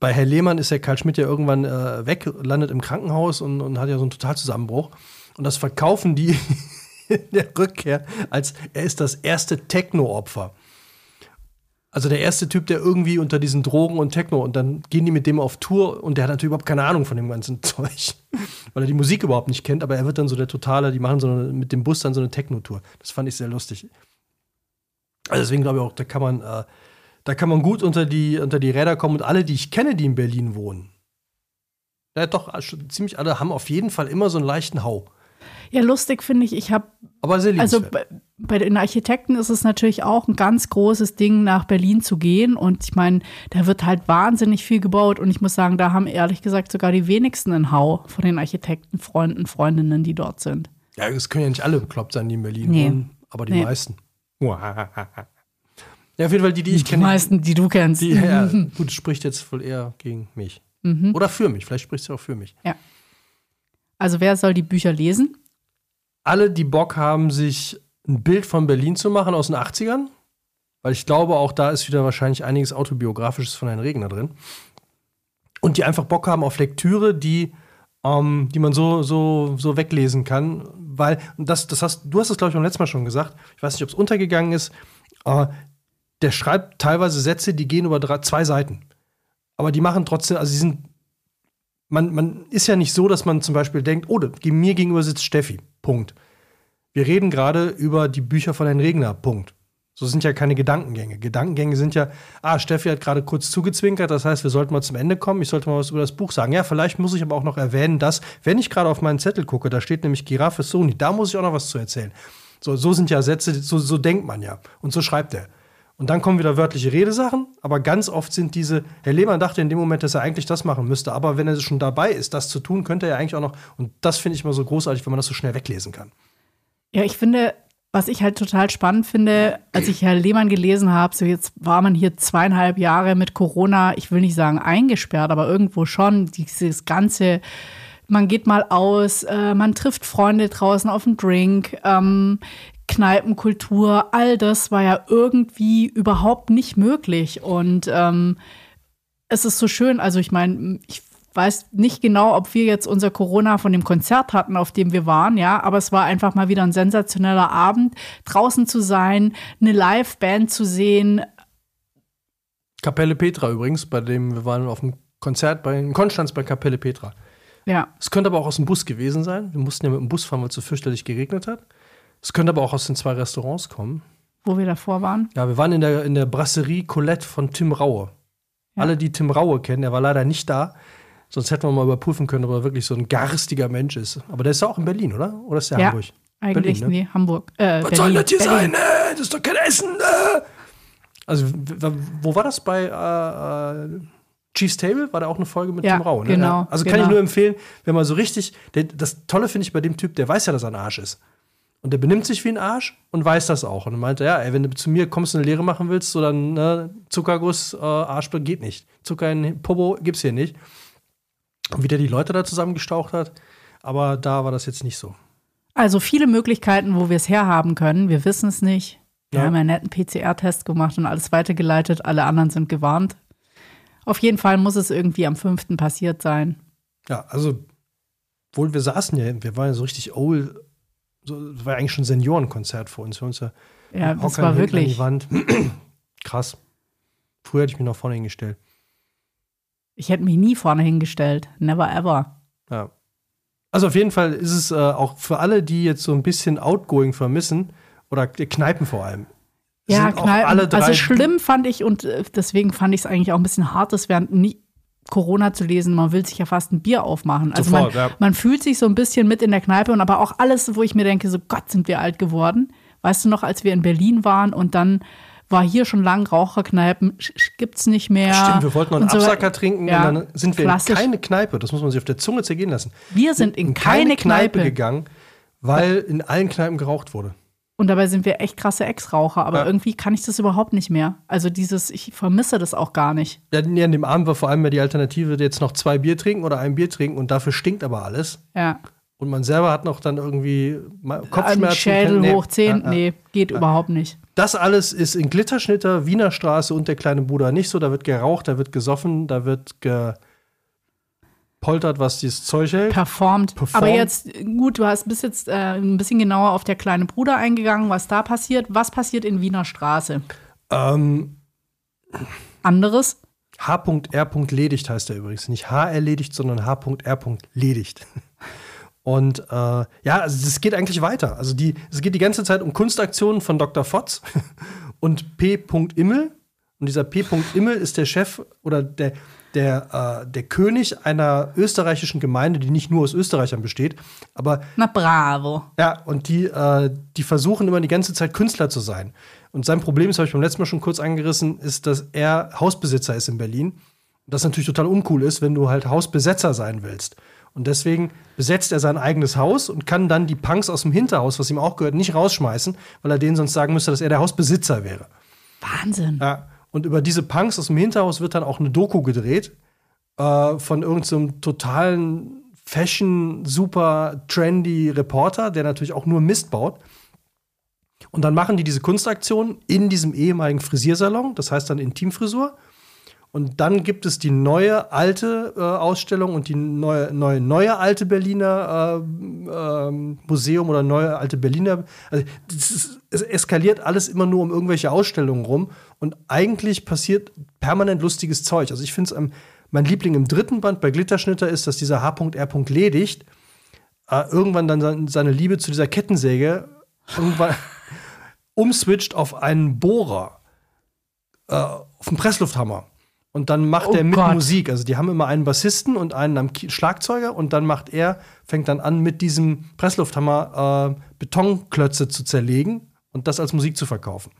bei Herr Lehmann ist der Karl Schmidt ja irgendwann äh, weg, landet im Krankenhaus und, und hat ja so einen Totalzusammenbruch. Und das verkaufen die in der Rückkehr als er ist das erste Techno-Opfer. Also der erste Typ, der irgendwie unter diesen Drogen und Techno und dann gehen die mit dem auf Tour und der hat natürlich überhaupt keine Ahnung von dem ganzen Zeug, weil er die Musik überhaupt nicht kennt, aber er wird dann so der totale, die machen so eine, mit dem Bus dann so eine Techno-Tour. Das fand ich sehr lustig. Also deswegen glaube ich auch, da kann man, äh, da kann man gut unter die, unter die Räder kommen und alle, die ich kenne, die in Berlin wohnen, ja doch, also ziemlich alle haben auf jeden Fall immer so einen leichten Hau. Ja, lustig finde ich, ich habe Aber sehr Also bei, bei den Architekten ist es natürlich auch ein ganz großes Ding, nach Berlin zu gehen. Und ich meine, da wird halt wahnsinnig viel gebaut. Und ich muss sagen, da haben ehrlich gesagt sogar die wenigsten einen Hau von den Architektenfreunden, Freundinnen, die dort sind. ja, es können ja nicht alle bekloppt sein, die in Berlin Nee. wohnen, aber die Nee. meisten. Ja, auf jeden Fall die, die ich Die kenne. meisten, die du kennst. Die, ja, gut, spricht jetzt wohl eher gegen mich. Mhm. Oder für mich. Vielleicht spricht sie auch für mich. Also wer soll die Bücher lesen? Alle, die Bock haben, sich ein Bild von Berlin zu machen aus den 80ern, weil ich glaube, auch da ist wieder wahrscheinlich einiges Autobiografisches von Herrn Regner drin. Und die einfach Bock haben auf Lektüre, die, ähm, die man so, so, so weglesen kann. Weil, das, das hast, du hast es, glaube ich, beim letzten Mal schon gesagt, ich weiß nicht, ob es untergegangen ist, äh, der schreibt teilweise Sätze, die gehen über drei, zwei Seiten. Aber die machen trotzdem, also sie sind, man, man ist ja nicht so, dass man zum Beispiel denkt, oh, mir gegenüber sitzt Steffi. Punkt. Wir reden gerade über die Bücher von Herrn Regner. Punkt. So sind ja keine Gedankengänge. Gedankengänge sind ja, ah, Steffi hat gerade kurz zugezwinkert, das heißt, wir sollten mal zum Ende kommen. Ich sollte mal was über das Buch sagen. Ja, vielleicht muss ich aber auch noch erwähnen, dass, wenn ich gerade auf meinen Zettel gucke, da steht nämlich Giraffe Sony, da muss ich auch noch was zu erzählen. So, so sind ja Sätze, so, so denkt man ja. Und so schreibt er. Und dann kommen wieder wörtliche Redesachen, aber ganz oft sind diese, Herr Lehmann dachte in dem Moment, dass er eigentlich das machen müsste, aber wenn er schon dabei ist, das zu tun, könnte er ja eigentlich auch noch, und das finde ich immer so großartig, wenn man das so schnell weglesen kann. Ja, ich finde, was ich halt total spannend finde, als ich Herr Lehmann gelesen habe, so jetzt war man hier zweieinhalb Jahre mit Corona, ich will nicht sagen eingesperrt, aber irgendwo schon, dieses ganze, man geht mal aus, äh, man trifft Freunde draußen auf einen Drink, ähm, Kneipenkultur, all das war ja irgendwie überhaupt nicht möglich. Und ähm, es ist so schön, also ich meine, ich weiß nicht genau, ob wir jetzt unser Corona von dem Konzert hatten, auf dem wir waren, ja, aber es war einfach mal wieder ein sensationeller Abend, draußen zu sein, eine Live-Band zu sehen. Kapelle Petra übrigens, bei dem wir waren auf dem Konzert bei in Konstanz bei Kapelle Petra. Ja. Es könnte aber auch aus dem Bus gewesen sein. Wir mussten ja mit dem Bus fahren, weil es so fürchterlich geregnet hat. Es könnte aber auch aus den zwei Restaurants kommen. Wo wir davor waren? Ja, wir waren in der, in der Brasserie Colette von Tim Raue. Ja. Alle, die Tim Raue kennen, der war leider nicht da. Sonst hätten wir mal überprüfen können, ob er wirklich so ein garstiger Mensch ist. Aber der ist ja auch in Berlin, oder? Oder ist der ja, Hamburg? Eigentlich, Berlin, ne? nee, Hamburg. Äh, Was Berlin. soll das hier Berlin. sein? Äh, das ist doch kein Essen. Äh. Also, wo war das bei äh, äh, Chiefs Table? War da auch eine Folge mit ja, Tim Rau? Ne? Genau. Also kann genau. ich nur empfehlen, wenn man so richtig. Der, das Tolle finde ich bei dem Typ, der weiß ja, dass er ein Arsch ist. Und der benimmt sich wie ein Arsch und weiß das auch. Und er meinte, ja, ey, wenn du zu mir kommst und eine Lehre machen willst, so dann ne, Zuckerguss, äh, Arschball geht nicht. Zucker in Popo gibt's hier nicht und wie der die Leute da zusammengestaucht hat. Aber da war das jetzt nicht so. Also viele Möglichkeiten, wo wir es herhaben können. Wir wissen es nicht. Wir ja. haben einen netten PCR-Test gemacht und alles weitergeleitet. Alle anderen sind gewarnt. Auf jeden Fall muss es irgendwie am 5. passiert sein. Ja, also, wohl wir saßen ja, wir waren ja so richtig old, so, das war eigentlich schon ein Seniorenkonzert für uns. Für uns ja, ja das war wirklich. Krass. Früher hätte ich mich noch vorne hingestellt. Ich hätte mich nie vorne hingestellt. Never ever. Ja. Also auf jeden Fall ist es äh, auch für alle, die jetzt so ein bisschen Outgoing vermissen, oder Kneipen vor allem. Ja, Kneipen. also schlimm fand ich und äh, deswegen fand ich es eigentlich auch ein bisschen hart, das während nie Corona zu lesen. Man will sich ja fast ein Bier aufmachen. Also Sofort, man, ja. man fühlt sich so ein bisschen mit in der Kneipe und aber auch alles, wo ich mir denke, so Gott, sind wir alt geworden. Weißt du noch, als wir in Berlin waren und dann war hier schon lang Raucherkneipen, gibt's nicht mehr. Stimmt, wir wollten noch einen so, Absacker trinken ja, und dann sind wir klassisch. in keine Kneipe, das muss man sich auf der Zunge zergehen lassen. Wir sind in, in keine, keine Kneipe. Kneipe gegangen, weil in allen Kneipen geraucht wurde. Und dabei sind wir echt krasse Ex-Raucher, aber ja. irgendwie kann ich das überhaupt nicht mehr. Also dieses, ich vermisse das auch gar nicht. Ja, an dem Abend war vor allem ja die Alternative, jetzt noch zwei Bier trinken oder ein Bier trinken und dafür stinkt aber alles. Ja. Und man selber hat noch dann irgendwie Kopfschmerzen. Schädel nee, hoch 10, ja, nee, geht überhaupt nicht. Das alles ist in Glitterschnitter, Wiener Straße und der kleine Bruder nicht so. Da wird geraucht, da wird gesoffen, da wird gepoltert, was dieses Zeug hält. Performt. Performt. Aber jetzt, gut, du hast bis jetzt äh, ein bisschen genauer auf der kleine Bruder eingegangen, was da passiert. Was passiert in Wiener Straße? Ähm, Anderes? H.R. ledigt heißt er übrigens. Nicht H erledigt, sondern H.R. ledigt. Und äh, ja, also es geht eigentlich weiter. Also die, es geht die ganze Zeit um Kunstaktionen von Dr. Fotz und P. Immel. Und dieser P. Immel ist der Chef oder der, der, äh, der König einer österreichischen Gemeinde, die nicht nur aus Österreichern besteht. Aber Na bravo. Ja, und die, äh, die versuchen immer die ganze Zeit Künstler zu sein. Und sein Problem, das habe ich beim letzten Mal schon kurz angerissen, ist, dass er Hausbesitzer ist in Berlin. Das natürlich total uncool ist, wenn du halt Hausbesetzer sein willst. Und deswegen besetzt er sein eigenes Haus und kann dann die Punks aus dem Hinterhaus, was ihm auch gehört, nicht rausschmeißen, weil er denen sonst sagen müsste, dass er der Hausbesitzer wäre. Wahnsinn. Ja. Und über diese Punks aus dem Hinterhaus wird dann auch eine Doku gedreht äh, von irgendeinem so totalen Fashion, super trendy Reporter, der natürlich auch nur Mist baut. Und dann machen die diese Kunstaktion in diesem ehemaligen Frisiersalon, das heißt dann Intimfrisur. Und dann gibt es die neue alte äh, Ausstellung und die neue, neue, neue alte Berliner äh, äh, Museum oder neue alte Berliner. Also ist, es eskaliert alles immer nur um irgendwelche Ausstellungen rum und eigentlich passiert permanent lustiges Zeug. Also ich finde es mein Liebling im dritten Band bei Glitterschnitter ist, dass dieser H.R. Ledigt äh, irgendwann dann seine Liebe zu dieser Kettensäge irgendwann umswitcht auf einen Bohrer, äh, auf einen Presslufthammer. Und dann macht oh er mit Gott. Musik. Also die haben immer einen Bassisten und einen am Schlagzeuger und dann macht er, fängt dann an, mit diesem Presslufthammer äh, Betonklötze zu zerlegen und das als Musik zu verkaufen.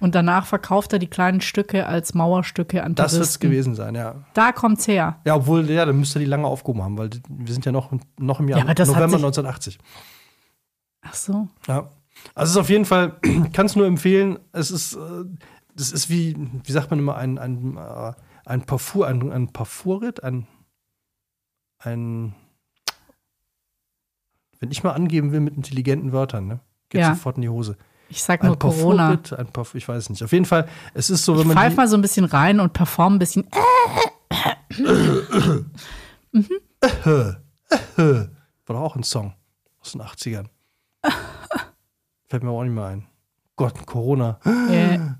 Und danach verkauft er die kleinen Stücke als Mauerstücke an Das wird es gewesen sein, ja. Da kommt's her. Ja, obwohl, ja, dann müsste er die lange aufgehoben haben, weil wir sind ja noch, noch im Jahr ja, November 1980. Ach so. Ja. Also es ist auf jeden Fall, kann es nur empfehlen, es ist, äh, das ist wie, wie sagt man immer, ein, ein äh, ein Parfum, ein, ein Parfumrit, ein, ein, wenn ich mal angeben will mit intelligenten Wörtern, ne, geht ja. sofort in die Hose. Ich sag nur ein Corona. Ein Parfum, ich weiß nicht. Auf jeden Fall, es ist so, wenn ich man. Pfeif mal so ein bisschen rein und perform ein bisschen. mhm. War doch auch ein Song aus den 80ern. Fällt mir auch nicht mehr ein. Gott, Corona. Yeah.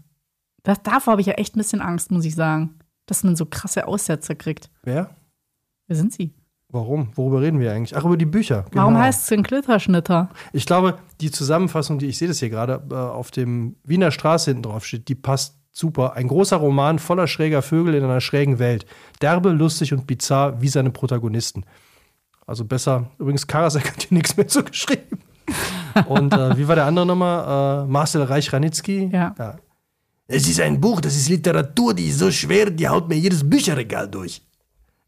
Das, davor habe ich ja echt ein bisschen Angst, muss ich sagen dass man so krasse Aussetzer kriegt. Wer? Wer sind sie? Warum? Worüber reden wir eigentlich? Ach, über die Bücher. Genau. Warum heißt es denn Glitterschnitter? Ich glaube, die Zusammenfassung, die ich sehe das hier gerade äh, auf dem Wiener Straße hinten drauf steht, die passt super. Ein großer Roman voller schräger Vögel in einer schrägen Welt. Derbe, lustig und bizarr wie seine Protagonisten. Also besser. Übrigens, Karasek hat hier nichts mehr so geschrieben. und äh, wie war der andere nochmal? Äh, Marcel Reich-Ranitzky. Ja. ja. Es ist ein Buch, das ist Literatur, die ist so schwer, die haut mir jedes Bücherregal durch.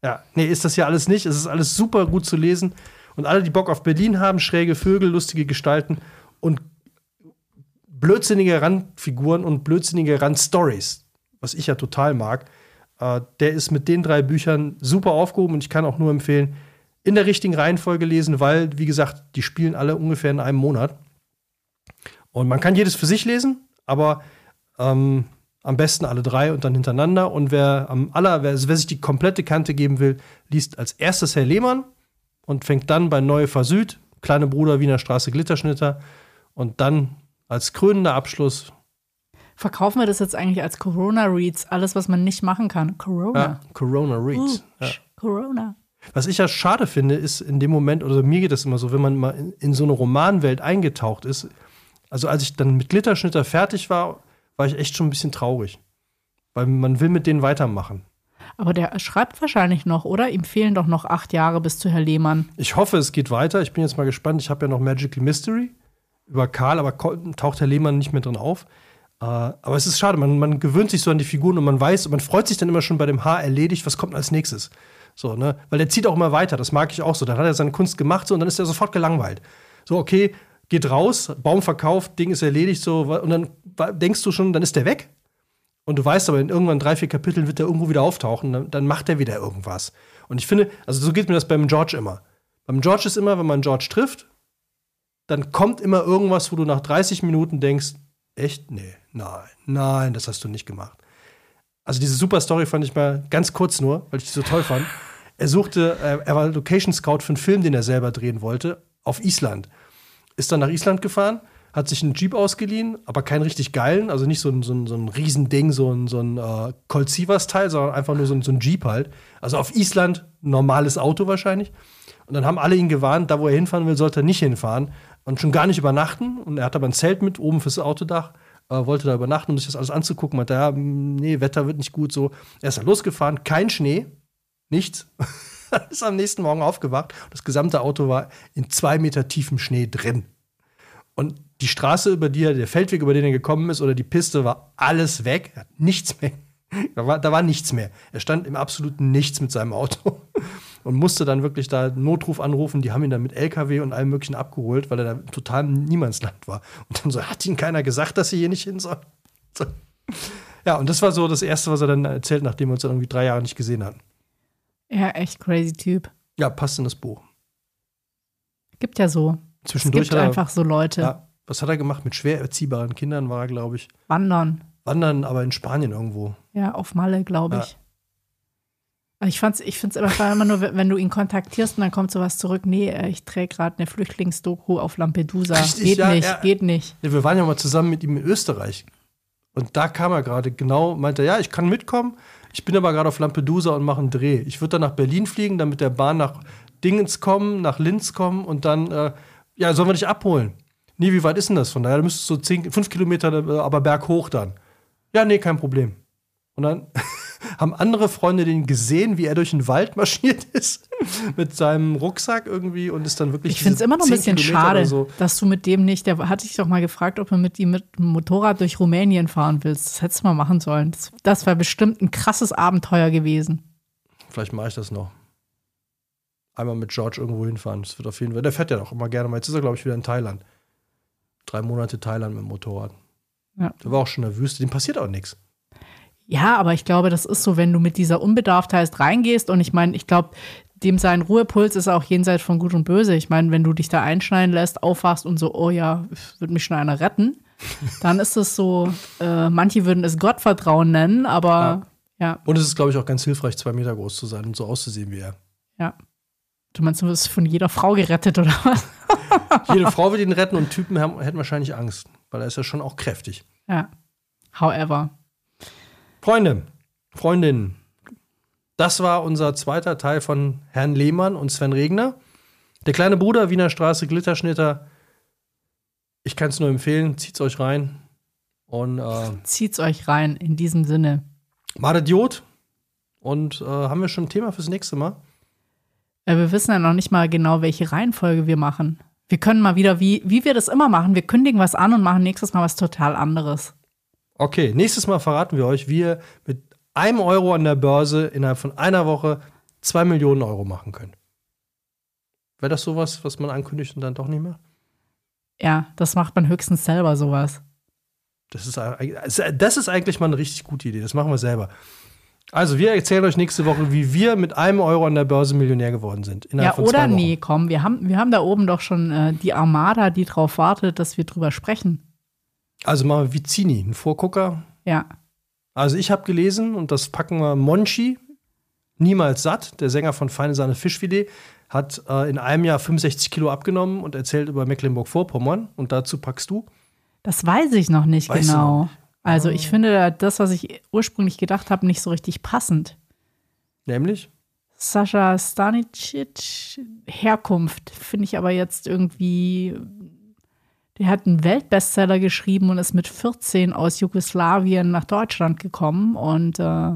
Ja, nee, ist das ja alles nicht. Es ist alles super gut zu lesen. Und alle, die Bock auf Berlin haben, schräge Vögel, lustige Gestalten und blödsinnige Randfiguren und blödsinnige Randstories, was ich ja total mag, äh, der ist mit den drei Büchern super aufgehoben und ich kann auch nur empfehlen, in der richtigen Reihenfolge lesen, weil, wie gesagt, die spielen alle ungefähr in einem Monat. Und man kann jedes für sich lesen, aber ähm, am besten alle drei und dann hintereinander. Und wer am aller, wer, wer, sich die komplette Kante geben will, liest als erstes Herr Lehmann und fängt dann bei Neue Süd, Kleine Bruder Wiener Straße Glitterschnitter und dann als krönender Abschluss. Verkaufen wir das jetzt eigentlich als Corona Reads, alles, was man nicht machen kann? Corona. Ja, Corona Reads. Uh, ja. Corona. Was ich ja schade finde, ist in dem Moment, oder mir geht das immer so, wenn man mal in, in so eine Romanwelt eingetaucht ist, also als ich dann mit Glitterschnitter fertig war, war ich echt schon ein bisschen traurig. Weil man will mit denen weitermachen. Aber der schreibt wahrscheinlich noch, oder? Ihm fehlen doch noch acht Jahre bis zu Herr Lehmann. Ich hoffe, es geht weiter. Ich bin jetzt mal gespannt. Ich habe ja noch Magical Mystery über Karl, aber taucht Herr Lehmann nicht mehr drin auf. Äh, aber es ist schade, man, man gewöhnt sich so an die Figuren und man weiß, man freut sich dann immer schon bei dem Haar erledigt, was kommt als nächstes. So, ne? Weil der zieht auch immer weiter, das mag ich auch so. Dann hat er seine Kunst gemacht so, und dann ist er sofort gelangweilt. So, okay, geht raus, Baum verkauft, Ding ist erledigt, so, und dann denkst du schon, dann ist der weg. Und du weißt aber, in irgendwann drei, vier Kapiteln wird er irgendwo wieder auftauchen, dann, dann macht er wieder irgendwas. Und ich finde, also so geht mir das beim George immer. Beim George ist immer, wenn man George trifft, dann kommt immer irgendwas, wo du nach 30 Minuten denkst, echt? Nee, nein, nein, das hast du nicht gemacht. Also diese super Story fand ich mal ganz kurz nur, weil ich die so toll fand. Er suchte, er war Location Scout für einen Film, den er selber drehen wollte, auf Island ist dann nach Island gefahren, hat sich einen Jeep ausgeliehen, aber keinen richtig geilen, also nicht so ein, so ein, so ein Riesending, so ein, so ein äh, Colt Sievers-Teil, sondern einfach nur so ein, so ein Jeep halt. Also auf Island normales Auto wahrscheinlich. Und dann haben alle ihn gewarnt, da wo er hinfahren will, sollte er nicht hinfahren und schon gar nicht übernachten. Und er hat aber ein Zelt mit oben fürs Autodach, äh, wollte da übernachten, um sich das alles anzugucken. Meinte, ja, nee, Wetter wird nicht gut so. Er ist dann losgefahren, kein Schnee, nichts. ist am nächsten Morgen aufgewacht. Das gesamte Auto war in zwei Meter tiefem Schnee drin. Und die Straße, über die er, der Feldweg, über den er gekommen ist, oder die Piste, war alles weg. Er hat nichts mehr. Da war, da war nichts mehr. Er stand im absoluten Nichts mit seinem Auto und musste dann wirklich da Notruf anrufen. Die haben ihn dann mit LKW und allem Möglichen abgeholt, weil er da total im Niemandsland war. Und dann so, hat ihm keiner gesagt, dass sie hier nicht hin soll. So. Ja, und das war so das Erste, was er dann erzählt, nachdem wir uns dann irgendwie drei Jahre nicht gesehen hatten. Ja, echt crazy Typ. Ja, passt in das Buch. Gibt ja so. Zwischendurch es gibt er, einfach so Leute. Ja, was hat er gemacht? Mit schwer erziehbaren Kindern war er, glaube ich. Wandern. Wandern, aber in Spanien irgendwo. Ja, auf Malle, glaube ich. Ich, fand's, ich finde es einfach immer nur, wenn du ihn kontaktierst und dann kommt sowas zurück. Nee, äh, ich träge gerade eine Flüchtlingsdoku auf Lampedusa. Richtig, geht ja, nicht, ja. geht nicht. Ja, wir waren ja mal zusammen mit ihm in Österreich. Und da kam er gerade genau, meinte, ja, ich kann mitkommen. Ich bin aber gerade auf Lampedusa und mache einen Dreh. Ich würde dann nach Berlin fliegen, dann mit der Bahn nach Dingens kommen, nach Linz kommen und dann, äh, ja, sollen wir dich abholen? Nee, wie weit ist denn das von daher? Da müsstest du so zehn, fünf Kilometer, äh, aber berghoch dann. Ja, nee, kein Problem. Und dann haben andere Freunde den gesehen, wie er durch den Wald marschiert ist mit seinem Rucksack irgendwie und ist dann wirklich. Ich finde es immer noch ein bisschen Kilometer schade, so. dass du mit dem nicht. Der hatte ich doch mal gefragt, ob du mit ihm mit dem Motorrad durch Rumänien fahren willst. Das hättest du mal machen sollen. Das, das wäre bestimmt ein krasses Abenteuer gewesen. Vielleicht mache ich das noch. Einmal mit George irgendwo hinfahren. Das wird auf jeden Fall. Der fährt ja auch immer gerne mal. Jetzt ist er, glaube ich, wieder in Thailand. Drei Monate Thailand mit dem Motorrad. Ja. Der war auch schon in der Wüste. Dem passiert auch nichts. Ja, aber ich glaube, das ist so, wenn du mit dieser Unbedarftheit reingehst und ich meine, ich glaube, dem sein Ruhepuls ist auch jenseits von Gut und Böse. Ich meine, wenn du dich da einschneiden lässt, aufwachst und so, oh ja, wird mich schon einer retten, dann ist es so, äh, manche würden es Gottvertrauen nennen, aber ja. ja. Und es ist, glaube ich, auch ganz hilfreich, zwei Meter groß zu sein und so auszusehen wie er. Ja. Du meinst, du wirst von jeder Frau gerettet, oder was? Jede Frau will ihn retten und Typen haben, hätten wahrscheinlich Angst, weil er ist ja schon auch kräftig. Ja. However. Freunde, Freundinnen, das war unser zweiter Teil von Herrn Lehmann und Sven Regner. Der kleine Bruder, Wiener Straße, Glitterschnitter. Ich kann es nur empfehlen, zieht's euch rein. Und, äh, zieht's euch rein, in diesem Sinne. Idiot. Und äh, haben wir schon ein Thema fürs nächste Mal? Äh, wir wissen ja noch nicht mal genau, welche Reihenfolge wir machen. Wir können mal wieder, wie, wie wir das immer machen, wir kündigen was an und machen nächstes Mal was total anderes. Okay, nächstes Mal verraten wir euch, wie ihr mit einem Euro an der Börse innerhalb von einer Woche zwei Millionen Euro machen könnt. Wäre das sowas, was man ankündigt und dann doch nicht mehr? Ja, das macht man höchstens selber sowas. Das ist, das ist eigentlich mal eine richtig gute Idee. Das machen wir selber. Also, wir erzählen euch nächste Woche, wie wir mit einem Euro an der Börse Millionär geworden sind. Ja, oder nee, komm, wir haben, wir haben da oben doch schon äh, die Armada, die darauf wartet, dass wir drüber sprechen. Also machen wir Vizini, ein Vorgucker. Ja. Also ich habe gelesen, und das packen wir Monchi, niemals satt, der Sänger von Feine Sahne Fischfilet, hat äh, in einem Jahr 65 Kilo abgenommen und erzählt über Mecklenburg-Vorpommern. Und dazu packst du? Das weiß ich noch nicht weißt genau. Nicht? Also ich finde das, was ich ursprünglich gedacht habe, nicht so richtig passend. Nämlich? Sascha Stanicic, Herkunft, finde ich aber jetzt irgendwie der hat einen Weltbestseller geschrieben und ist mit 14 aus Jugoslawien nach Deutschland gekommen. Und äh,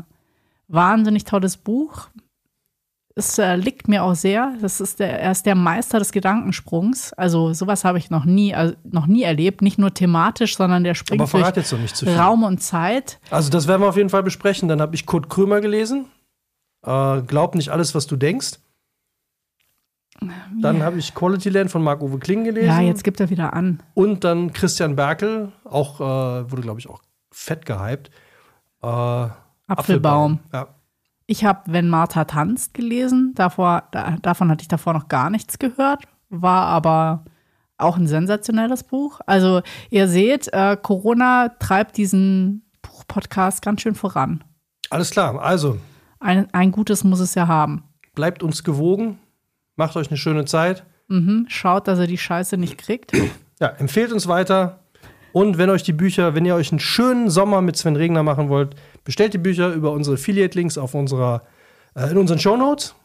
wahnsinnig tolles Buch. Es äh, liegt mir auch sehr. Das ist der, er ist der Meister des Gedankensprungs. Also sowas habe ich noch nie, also noch nie erlebt. Nicht nur thematisch, sondern der springt Aber durch jetzt noch nicht zu viel. Raum und Zeit. Also das werden wir auf jeden Fall besprechen. Dann habe ich Kurt Krömer gelesen. Äh, glaub nicht alles, was du denkst. Dann habe ich Quality Land von Marc-Uwe Kling gelesen. Ja, jetzt gibt er wieder an. Und dann Christian Berkel, auch äh, wurde, glaube ich, auch fett gehypt. Äh, Apfelbaum. Apfelbaum. Ja. Ich habe Wenn Martha tanzt gelesen. Davor, da, davon hatte ich davor noch gar nichts gehört. War aber auch ein sensationelles Buch. Also, ihr seht, äh, Corona treibt diesen Buchpodcast ganz schön voran. Alles klar, also. Ein, ein gutes muss es ja haben. Bleibt uns gewogen. Macht euch eine schöne Zeit. Mhm. Schaut, dass ihr die Scheiße nicht kriegt. Ja, empfehlt uns weiter. Und wenn euch die Bücher, wenn ihr euch einen schönen Sommer mit Sven Regner machen wollt, bestellt die Bücher über unsere Affiliate-Links auf unserer, äh, in unseren Show Notes.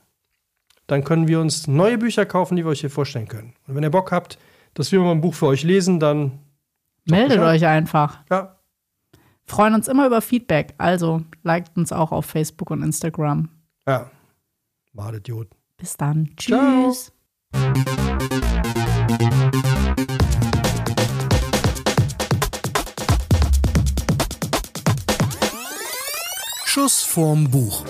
Dann können wir uns neue Bücher kaufen, die wir euch hier vorstellen können. Und wenn ihr Bock habt, dass wir mal ein Buch für euch lesen, dann meldet euch einfach. Ja. Freuen uns immer über Feedback. Also liked uns auch auf Facebook und Instagram. Ja. Idiot. Bis dann. Tschüss. Ciao. Schuss vorm Buch.